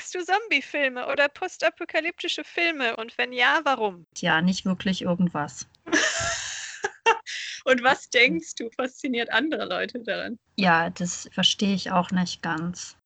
Magst du Zombie-Filme oder postapokalyptische Filme? Und wenn ja, warum? Ja, nicht wirklich irgendwas. Und was denkst du, fasziniert andere Leute daran? Ja, das verstehe ich auch nicht ganz.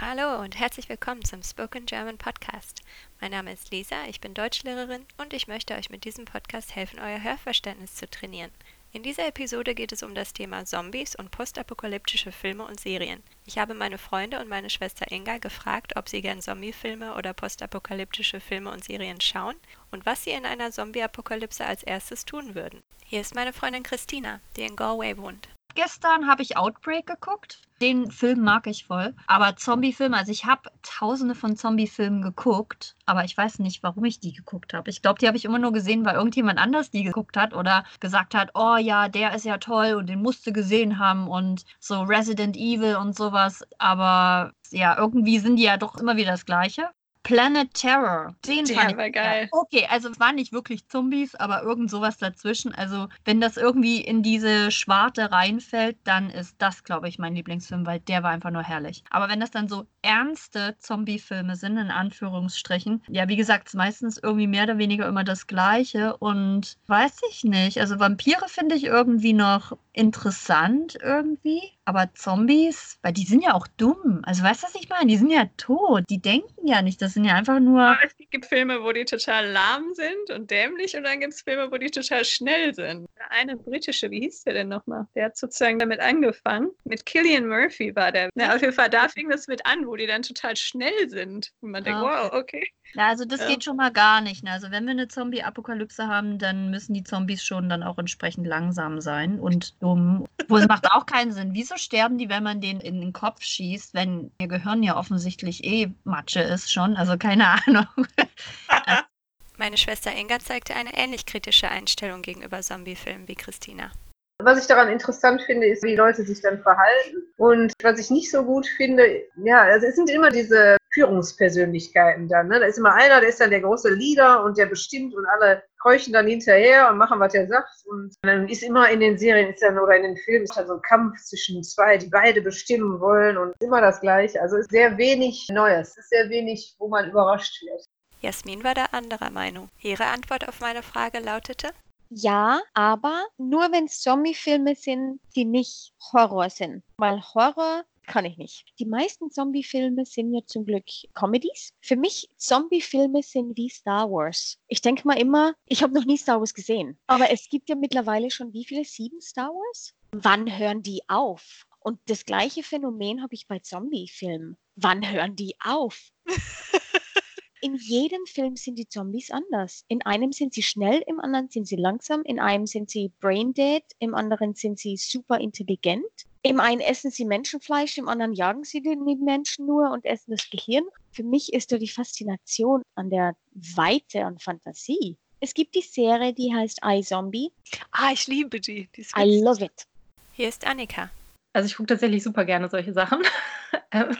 Hallo und herzlich willkommen zum Spoken German Podcast. Mein Name ist Lisa, ich bin Deutschlehrerin und ich möchte euch mit diesem Podcast helfen, euer Hörverständnis zu trainieren. In dieser Episode geht es um das Thema Zombies und postapokalyptische Filme und Serien. Ich habe meine Freunde und meine Schwester Inga gefragt, ob sie gern Zombiefilme oder postapokalyptische Filme und Serien schauen und was sie in einer Zombie-Apokalypse als erstes tun würden. Hier ist meine Freundin Christina, die in Galway wohnt. Gestern habe ich Outbreak geguckt. Den Film mag ich voll. Aber Zombie-Filme, also ich habe tausende von Zombie-Filmen geguckt, aber ich weiß nicht, warum ich die geguckt habe. Ich glaube, die habe ich immer nur gesehen, weil irgendjemand anders die geguckt hat oder gesagt hat, oh ja, der ist ja toll und den musste gesehen haben und so Resident Evil und sowas. Aber ja, irgendwie sind die ja doch immer wieder das Gleiche. Planet Terror. Den Der fand ich war geil. Okay, also es waren nicht wirklich Zombies, aber irgend sowas dazwischen. Also wenn das irgendwie in diese Schwarte reinfällt, dann ist das, glaube ich, mein Lieblingsfilm, weil der war einfach nur herrlich. Aber wenn das dann so ernste Zombie-Filme sind, in Anführungsstrichen, ja, wie gesagt, ist meistens irgendwie mehr oder weniger immer das Gleiche und weiß ich nicht. Also Vampire finde ich irgendwie noch interessant irgendwie, aber Zombies, weil die sind ja auch dumm. Also weißt du, was ich meine? Die sind ja tot. Die denken ja nicht. Das sind ja einfach nur. Es gibt Filme, wo die total lahm sind und dämlich und dann gibt es Filme, wo die total schnell sind. Der eine britische, wie hieß der denn nochmal? Der hat sozusagen damit angefangen. Mit Killian Murphy war der. Na, auf jeden Fall, da fing das mit an, wo die dann total schnell sind. Und man denkt, Ah, wow, okay. Ja, also das Ja. geht schon mal gar nicht. Ne? Also wenn wir eine Zombie-Apokalypse haben, dann müssen die Zombies schon dann auch entsprechend langsam sein und dumm. Wohl es macht auch keinen Sinn. Wieso sterben die, wenn man denen in den Kopf schießt, wenn ihr Gehirn ja offensichtlich eh Matsche ist schon? Also keine Ahnung. Meine Schwester Inga zeigte eine ähnlich kritische Einstellung gegenüber Zombiefilmen wie Christina. Was ich daran interessant finde, ist, wie Leute sich dann verhalten. Und was ich nicht so gut finde, ja, also es sind immer diese Führungspersönlichkeiten dann. Ne? Da ist immer einer, der ist dann der große Leader und der bestimmt und alle keuchen dann hinterher und machen, was er sagt. Und dann ist immer in den Serien ist dann, oder in den Filmen ist dann so ein Kampf zwischen zwei, die beide bestimmen wollen und immer das Gleiche. Also es ist sehr wenig Neues. Es ist sehr wenig, wo man überrascht wird. Jasmin war da anderer Meinung. Ihre Antwort auf meine Frage lautete, Ja, aber nur wenn es Zombie-Filme sind, die nicht Horror sind. Weil Horror kann ich nicht. Die meisten Zombie-Filme sind ja zum Glück Comedies. Für mich, Zombie-Filme sind wie Star Wars. Ich denke mal immer, ich habe noch nie Star Wars gesehen. Aber es gibt ja mittlerweile schon wie viele? Sieben Star Wars? Wann hören die auf? Und das gleiche Phänomen habe ich bei Zombie-Filmen. Wann hören die auf? In jedem Film sind die Zombies anders. In einem sind sie schnell, im anderen sind sie langsam, in einem sind sie brain dead, im anderen sind sie super intelligent. Im einen essen sie Menschenfleisch, im anderen jagen sie die die Menschen nur und essen das Gehirn. Für mich ist da die Faszination an der Weite und Fantasie. Es gibt die Serie, die heißt iZombie. Ah, ich liebe die. die I love it. hier ist Annika. Also ich gucke tatsächlich super gerne solche Sachen. Ähm,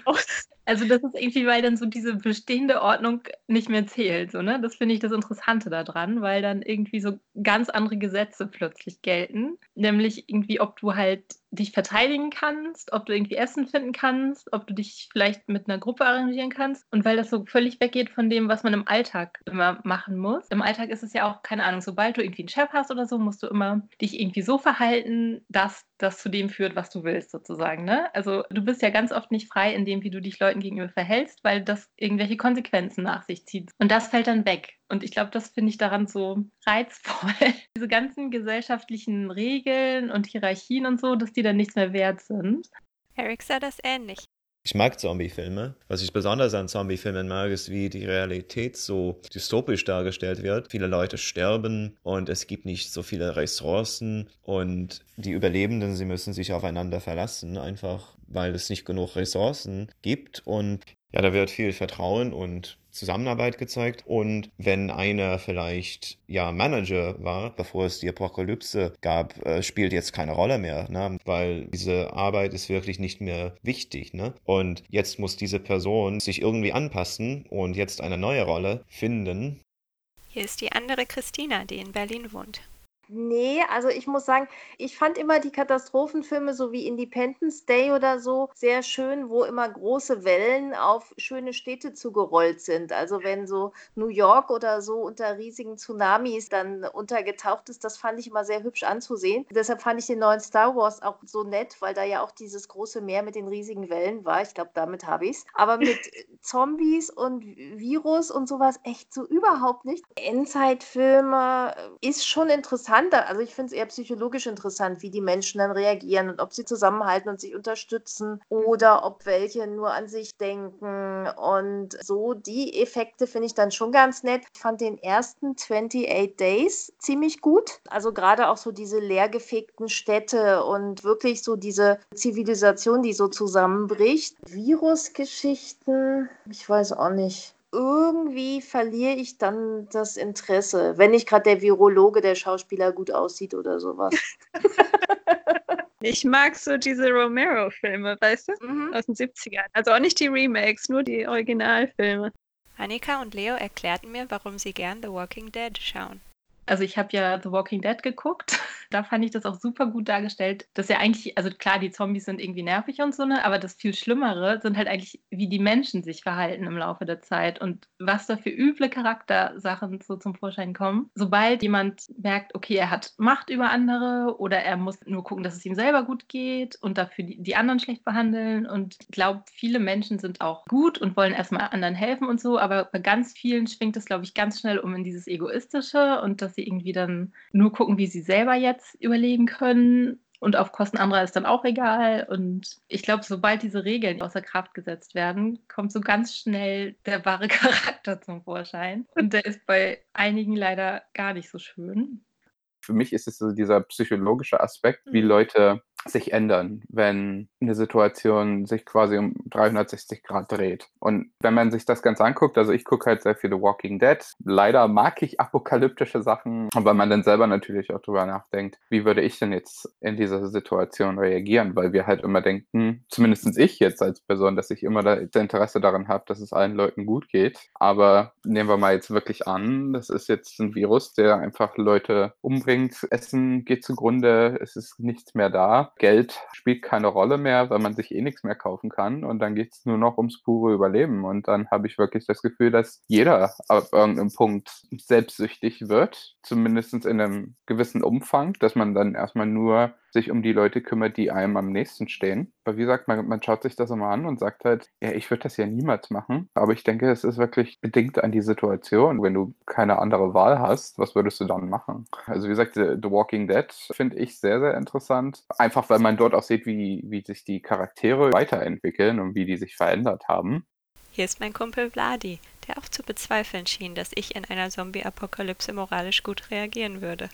also das ist irgendwie, weil dann so diese bestehende Ordnung nicht mehr zählt. So, ne? Das finde ich das Interessante daran, weil dann irgendwie so ganz andere Gesetze plötzlich gelten. Nämlich irgendwie, ob du halt dich verteidigen kannst, ob du irgendwie Essen finden kannst, ob du dich vielleicht mit einer Gruppe arrangieren kannst. Und weil das so völlig weggeht von dem, was man im Alltag immer machen muss. Im Alltag ist es ja auch, keine Ahnung, sobald du irgendwie einen Chef hast oder so, musst du immer dich irgendwie so verhalten, dass das zu dem führt, was du willst, sozusagen. Ne? Also du bist ja ganz oft nicht frei in dem, wie du dich Leuten gegenüber verhältst, weil das irgendwelche Konsequenzen nach sich zieht. Und das fällt dann weg. Und ich glaube, das finde ich daran so reizvoll. Diese ganzen gesellschaftlichen Regeln und Hierarchien und so, dass die dann nichts mehr wert sind. Eric sah das ähnlich. Ich mag Zombie-Filme. Was ich besonders an Zombie-Filmen mag, ist, wie die Realität so dystopisch dargestellt wird. Viele Leute sterben und es gibt nicht so viele Ressourcen und die Überlebenden, sie müssen sich aufeinander verlassen, einfach weil es nicht genug Ressourcen gibt und ja, da wird viel Vertrauen und Zusammenarbeit gezeigt. Und wenn einer vielleicht ja Manager war, bevor es die Apokalypse gab, äh, spielt jetzt keine Rolle mehr, ne? weil diese Arbeit ist wirklich nicht mehr wichtig. Ne? Und jetzt muss diese Person sich irgendwie anpassen und jetzt eine neue Rolle finden. Hier ist die andere Christina, die in Berlin wohnt. Nee, also ich muss sagen, ich fand immer die Katastrophenfilme so wie Independence Day oder so sehr schön, wo immer große Wellen auf schöne Städte zugerollt sind. Also wenn so New York oder so unter riesigen Tsunamis dann untergetaucht ist, das fand ich immer sehr hübsch anzusehen. Deshalb fand ich den neuen Star Wars auch so nett, weil da ja auch dieses große Meer mit den riesigen Wellen war. Ich glaube, damit habe ich es. Aber mit Zombies und Virus und sowas echt so überhaupt nicht. Endzeitfilme ist schon interessant interessanter. Also ich finde es eher psychologisch interessant, wie die Menschen dann reagieren und ob sie zusammenhalten und sich unterstützen oder ob welche nur an sich denken. Und so die Effekte finde ich dann schon ganz nett. Ich fand den ersten 28 Days ziemlich gut. Also gerade auch so diese leergefegten Städte und wirklich so diese Zivilisation, die so zusammenbricht. Virusgeschichten, ich weiß auch nicht irgendwie verliere ich dann das Interesse, wenn nicht gerade der Virologe, der Schauspieler gut aussieht oder sowas. Ich mag so diese Romero-Filme, weißt du? Mhm. Aus den 70ern. Also auch nicht die Remakes, nur die Originalfilme. Annika und Leo erklärten mir, warum sie gern The Walking Dead schauen. Also ich habe ja The Walking Dead geguckt. Da fand ich das auch super gut dargestellt, dass ja eigentlich, also klar, die Zombies sind irgendwie nervig und so, ne, aber das viel Schlimmere sind halt eigentlich, wie die Menschen sich verhalten im Laufe der Zeit und was da für üble Charaktersachen so zum Vorschein kommen. Sobald jemand merkt, okay, er hat Macht über andere oder er muss nur gucken, dass es ihm selber gut geht und dafür die, die anderen schlecht behandeln und ich glaube, viele Menschen sind auch gut und wollen erstmal anderen helfen und so, aber bei ganz vielen schwingt es, glaube ich, ganz schnell um in dieses Egoistische und dass sie irgendwie dann nur gucken, wie sie selber jetzt überleben können. Und auf Kosten anderer ist dann auch egal. Und ich glaube, sobald diese Regeln außer Kraft gesetzt werden, kommt so ganz schnell der wahre Charakter zum Vorschein. Und der ist bei einigen leider gar nicht so schön. Für mich ist es so dieser psychologische Aspekt, wie mhm. Leute sich ändern, wenn eine Situation sich quasi um 360 Grad dreht. Und wenn man sich das Ganze anguckt, also ich gucke halt sehr viele Walking Dead. Leider mag ich apokalyptische Sachen, weil man dann selber natürlich auch drüber nachdenkt, wie würde ich denn jetzt in dieser Situation reagieren, weil wir halt immer denken, zumindest ich jetzt als Person, dass ich immer das Interesse daran habe, dass es allen Leuten gut geht. Aber nehmen wir mal jetzt wirklich an, das ist jetzt ein Virus, der einfach Leute umbringt, Essen geht zugrunde, es ist nichts mehr da Geld spielt keine Rolle mehr, weil man sich eh nichts mehr kaufen kann und dann geht es nur noch ums pure Überleben. Und dann habe ich wirklich das Gefühl, dass jeder ab irgendeinem Punkt selbstsüchtig wird, zumindest in einem gewissen Umfang, dass man dann erstmal nur sich um die Leute kümmert, die einem am nächsten stehen. Weil wie gesagt, man, man schaut sich das immer an und sagt halt, ja, ich würde das ja niemals machen. Aber ich denke, es ist wirklich bedingt an die Situation. Wenn du keine andere Wahl hast, was würdest du dann machen? Also wie gesagt, The, The Walking Dead finde ich sehr, sehr interessant. Einfach weil man dort auch sieht, wie, wie sich die Charaktere weiterentwickeln und wie die sich verändert haben. Hier ist mein Kumpel Vladi, der auch zu bezweifeln schien, dass ich in einer Zombie-Apokalypse moralisch gut reagieren würde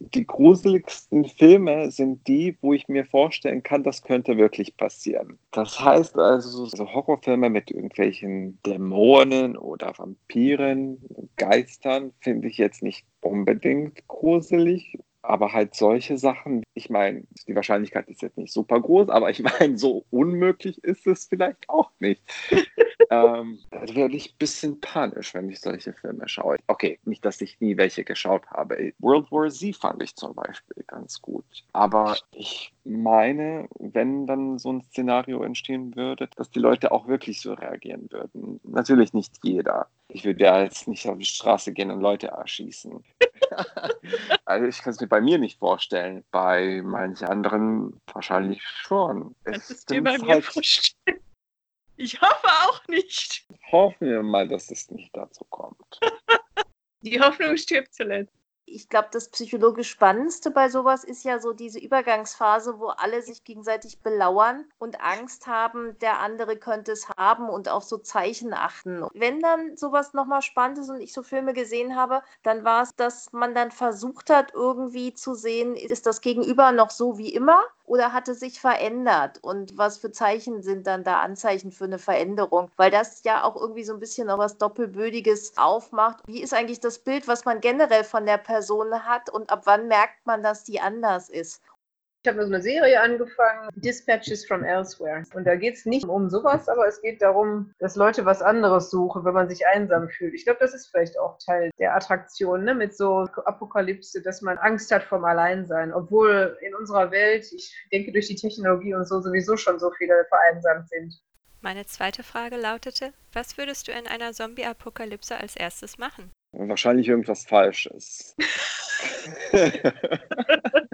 die gruseligsten Filme sind die, wo ich mir vorstellen kann, das könnte wirklich passieren. Das heißt also, so Horrorfilme mit irgendwelchen Dämonen oder Vampiren, Geistern finde ich jetzt nicht unbedingt gruselig aber halt solche Sachen, ich meine, die Wahrscheinlichkeit ist jetzt nicht super groß, aber ich meine, so unmöglich ist es vielleicht auch nicht. ähm, da werde ich ein bisschen panisch, wenn ich solche Filme schaue. Okay, nicht, dass ich nie welche geschaut habe. World War Z fand ich zum Beispiel ganz gut. Aber ich meine, wenn dann so ein Szenario entstehen würde, dass die Leute auch wirklich so reagieren würden. Natürlich nicht jeder. Ich würde ja jetzt nicht auf die Straße gehen und Leute erschießen. also ich kann es mir bei mir nicht vorstellen. Bei manchen anderen wahrscheinlich schon. Kannst es dir bei mir halt vorstellen? Ich hoffe auch nicht. Hoffen wir mal, dass es nicht dazu kommt. Die Hoffnung stirbt zuletzt ich glaube, das psychologisch Spannendste bei sowas ist ja so diese Übergangsphase, wo alle sich gegenseitig belauern und Angst haben, der andere könnte es haben und auf so Zeichen achten. Wenn dann sowas nochmal spannend ist und ich so Filme gesehen habe, dann war es, dass man dann versucht hat, irgendwie zu sehen, ist das Gegenüber noch so wie immer oder hat es sich verändert? Und was für Zeichen sind dann da Anzeichen für eine Veränderung? Weil das ja auch irgendwie so ein bisschen noch was Doppelbödiges aufmacht. Wie ist eigentlich das Bild, was man generell von der Person hat und ab wann merkt man, dass die anders ist? Ich habe so eine Serie angefangen, Dispatches from Elsewhere. Und da geht es nicht um sowas, aber es geht darum, dass Leute was anderes suchen, wenn man sich einsam fühlt. Ich glaube, das ist vielleicht auch Teil der Attraktion, ne? mit so Apokalypse, dass man Angst hat vom Alleinsein. Obwohl in unserer Welt, ich denke durch die Technologie und so sowieso schon so viele vereinsamt sind. Meine zweite Frage lautete, was würdest du in einer Zombie-Apokalypse als erstes machen? Wahrscheinlich irgendwas Falsches.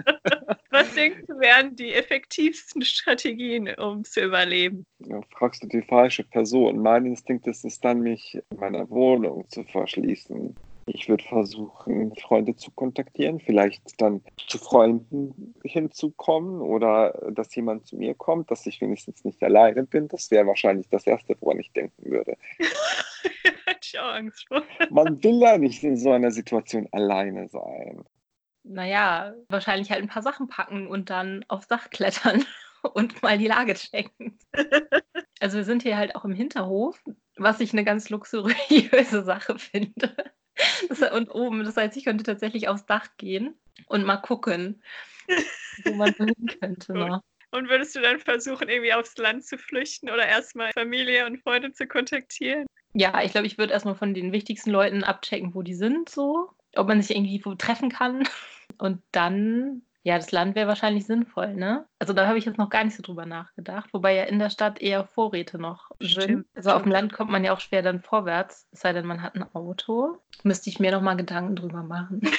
Du, wären die effektivsten Strategien, um zu überleben? Ja, fragst du die falsche Person. Mein Instinkt ist es dann, mich in meiner Wohnung zu verschließen. Ich würde versuchen, Freunde zu kontaktieren, vielleicht dann zu Freunden hinzukommen oder dass jemand zu mir kommt, dass ich wenigstens nicht alleine bin. Das wäre wahrscheinlich das Erste, woran ich denken würde. Hätte ich auch Angst vor. Man will ja nicht in so einer Situation alleine sein. Naja, wahrscheinlich halt ein paar Sachen packen und dann aufs Dach klettern und mal die Lage checken. Also wir sind hier halt auch im Hinterhof, was ich eine ganz luxuriöse Sache finde. Und oben, das heißt, ich könnte tatsächlich aufs Dach gehen und mal gucken, wo man hin könnte. Noch. Und würdest du dann versuchen, irgendwie aufs Land zu flüchten oder erstmal Familie und Freunde zu kontaktieren? Ja, ich glaube, ich würde erstmal von den wichtigsten Leuten abchecken, wo die sind, so, ob man sich irgendwie wo treffen kann. Und dann, ja, das Land wäre wahrscheinlich sinnvoll, ne? Also da habe ich jetzt noch gar nicht so drüber nachgedacht, wobei ja in der Stadt eher Vorräte noch sind. Stimmt, Also auf dem stimmt. Land kommt man ja auch schwer dann vorwärts, es sei denn, man hat ein Auto. Müsste ich mir noch mal Gedanken drüber machen.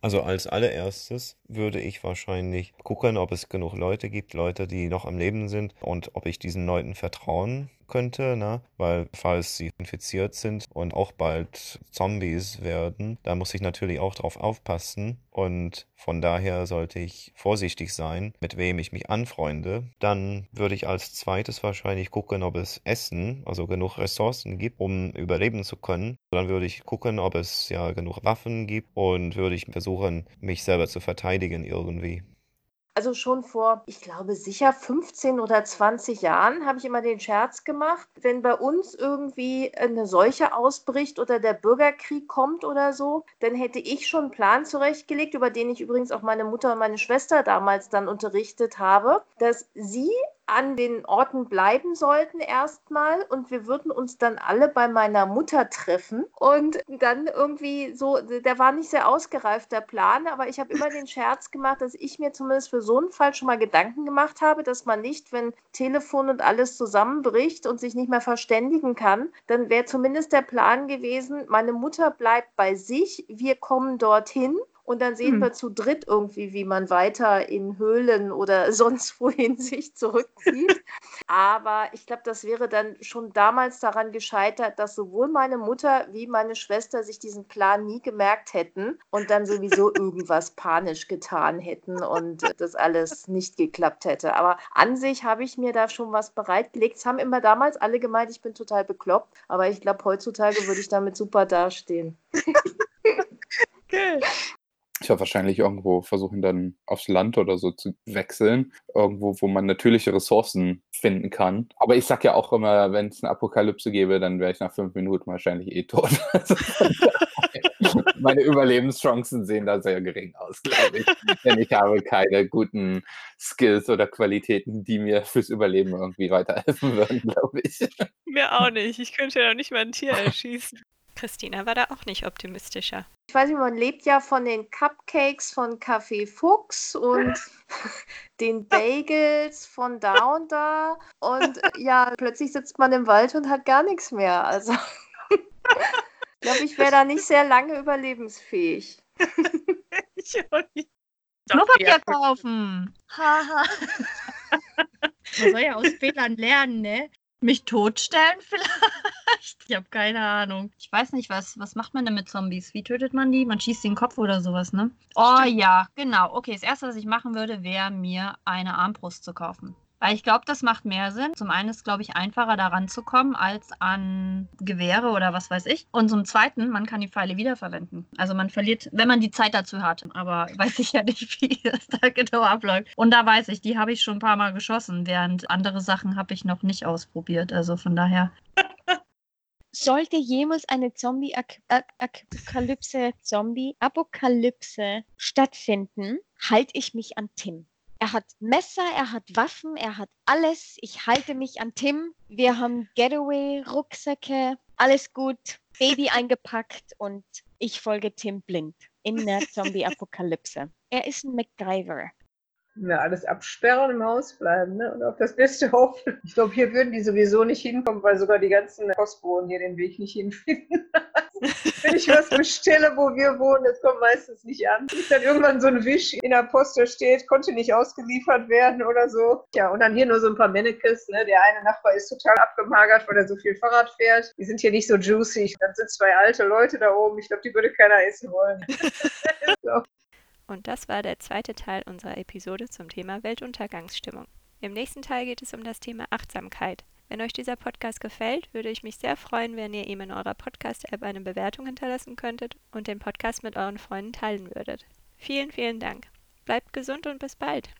Also als allererstes würde ich wahrscheinlich gucken, ob es genug Leute gibt, Leute, die noch am Leben sind und ob ich diesen Leuten vertrauen könnte, ne? Weil falls sie infiziert sind und auch bald Zombies werden, da muss ich natürlich auch drauf aufpassen und von daher sollte ich vorsichtig sein, mit wem ich mich anfreunde. Dann würde ich als zweites wahrscheinlich gucken, ob es Essen, also genug Ressourcen gibt, um überleben zu können. Dann würde ich gucken, ob es ja genug Waffen gibt und würde ich versuchen, mich selber zu verteidigen irgendwie. Also schon vor, ich glaube, sicher 15 oder 20 Jahren habe ich immer den Scherz gemacht, wenn bei uns irgendwie eine Seuche ausbricht oder der Bürgerkrieg kommt oder so, dann hätte ich schon einen Plan zurechtgelegt, über den ich übrigens auch meine Mutter und meine Schwester damals dann unterrichtet habe, dass sie an den Orten bleiben sollten erstmal. Und wir würden uns dann alle bei meiner Mutter treffen. Und dann irgendwie so, der war nicht sehr ausgereift, der Plan, aber ich habe immer den Scherz gemacht, dass ich mir zumindest für so einen Fall schon mal Gedanken gemacht habe, dass man nicht, wenn Telefon und alles zusammenbricht und sich nicht mehr verständigen kann, dann wäre zumindest der Plan gewesen, meine Mutter bleibt bei sich, wir kommen dorthin und dann sehen Hm. wir zu dritt irgendwie, wie man weiter in Höhlen oder sonst wohin sich zurückzieht. Aber ich glaube, das wäre dann schon damals daran gescheitert, dass sowohl meine Mutter wie meine Schwester sich diesen Plan nie gemerkt hätten und dann sowieso irgendwas panisch getan hätten und das alles nicht geklappt hätte. Aber an sich habe ich mir da schon was bereitgelegt. Es haben immer damals alle gemeint, ich bin total bekloppt. Aber ich glaube, heutzutage würde ich damit super dastehen. Okay. Werde wahrscheinlich irgendwo versuchen, dann aufs Land oder so zu wechseln. Irgendwo, wo man natürliche Ressourcen finden kann. Aber ich sag ja auch immer, wenn es eine Apokalypse gäbe, dann wäre ich nach fünf Minuten wahrscheinlich eh tot. Meine Überlebenschancen sehen da sehr gering aus, glaube ich. Denn ich habe keine guten Skills oder Qualitäten, die mir fürs Überleben irgendwie weiterhelfen würden, glaube ich. Mir auch nicht. Ich könnte ja noch nicht mal ein Tier erschießen. Christina war da auch nicht optimistischer. Ich weiß nicht, man lebt ja von den Cupcakes von Café Fuchs und den Bagels von da und da. Und ja, plötzlich sitzt man im Wald und hat gar nichts mehr. Also ich glaube, ich wäre da nicht sehr lange überlebensfähig. Ich auch nicht. Klopapier kaufen. Haha. Man soll ja aus Fehlern lernen, ne? Mich totstellen vielleicht? Ich habe keine Ahnung. Ich weiß nicht, was, was macht man denn mit Zombies? Wie tötet man die? Man schießt den Kopf oder sowas, ne? Oh ja, genau. Okay, das Erste, was ich machen würde, wäre mir eine Armbrust zu kaufen. Weil ich glaube, das macht mehr Sinn. Zum einen ist, glaube ich, einfacher da ranzukommen als an Gewehre oder was weiß ich. Und zum zweiten, man kann die Pfeile wiederverwenden. Also man verliert, wenn man die Zeit dazu hat. Aber weiß ich ja nicht, wie das da genau abläuft. Und da weiß ich, die habe ich schon ein paar Mal geschossen, während andere Sachen habe ich noch nicht ausprobiert. Also von daher. sollte jemals eine Zombie-Apokalypse, Zombie-Apokalypse stattfinden, halte ich mich an Tim. Er hat Messer, er hat Waffen, er hat alles. Ich halte mich an Tim. Wir haben Getaway-Rucksäcke, alles gut, Baby eingepackt und ich folge Tim blind in der Zombie-Apokalypse. Er ist ein MacGyver. Ja, alles absperren, im Haus bleiben ne? und auf das Beste hoffen. Ich glaube, hier würden die sowieso nicht hinkommen, weil sogar die ganzen Postboten hier den Weg nicht hinfinden. Wenn ich was bestelle, wo wir wohnen, das kommt meistens nicht an. Ist dann irgendwann so ein Wisch in der Post, steht, konnte nicht ausgeliefert werden oder so. Ja, und dann hier nur so ein paar Mannekes. Ne? Der eine Nachbar ist total abgemagert, weil er so viel Fahrrad fährt. Die sind hier nicht so juicy. Dann sind zwei alte Leute da oben. Ich glaube, die würde keiner essen wollen. so. Und das war der zweite Teil unserer Episode zum Thema Weltuntergangsstimmung. Im nächsten Teil geht es um das Thema Achtsamkeit. Wenn euch dieser Podcast gefällt, würde ich mich sehr freuen, wenn ihr ihm in eurer Podcast-App eine Bewertung hinterlassen könntet und den Podcast mit euren Freunden teilen würdet. Vielen, vielen Dank. Bleibt gesund und bis bald.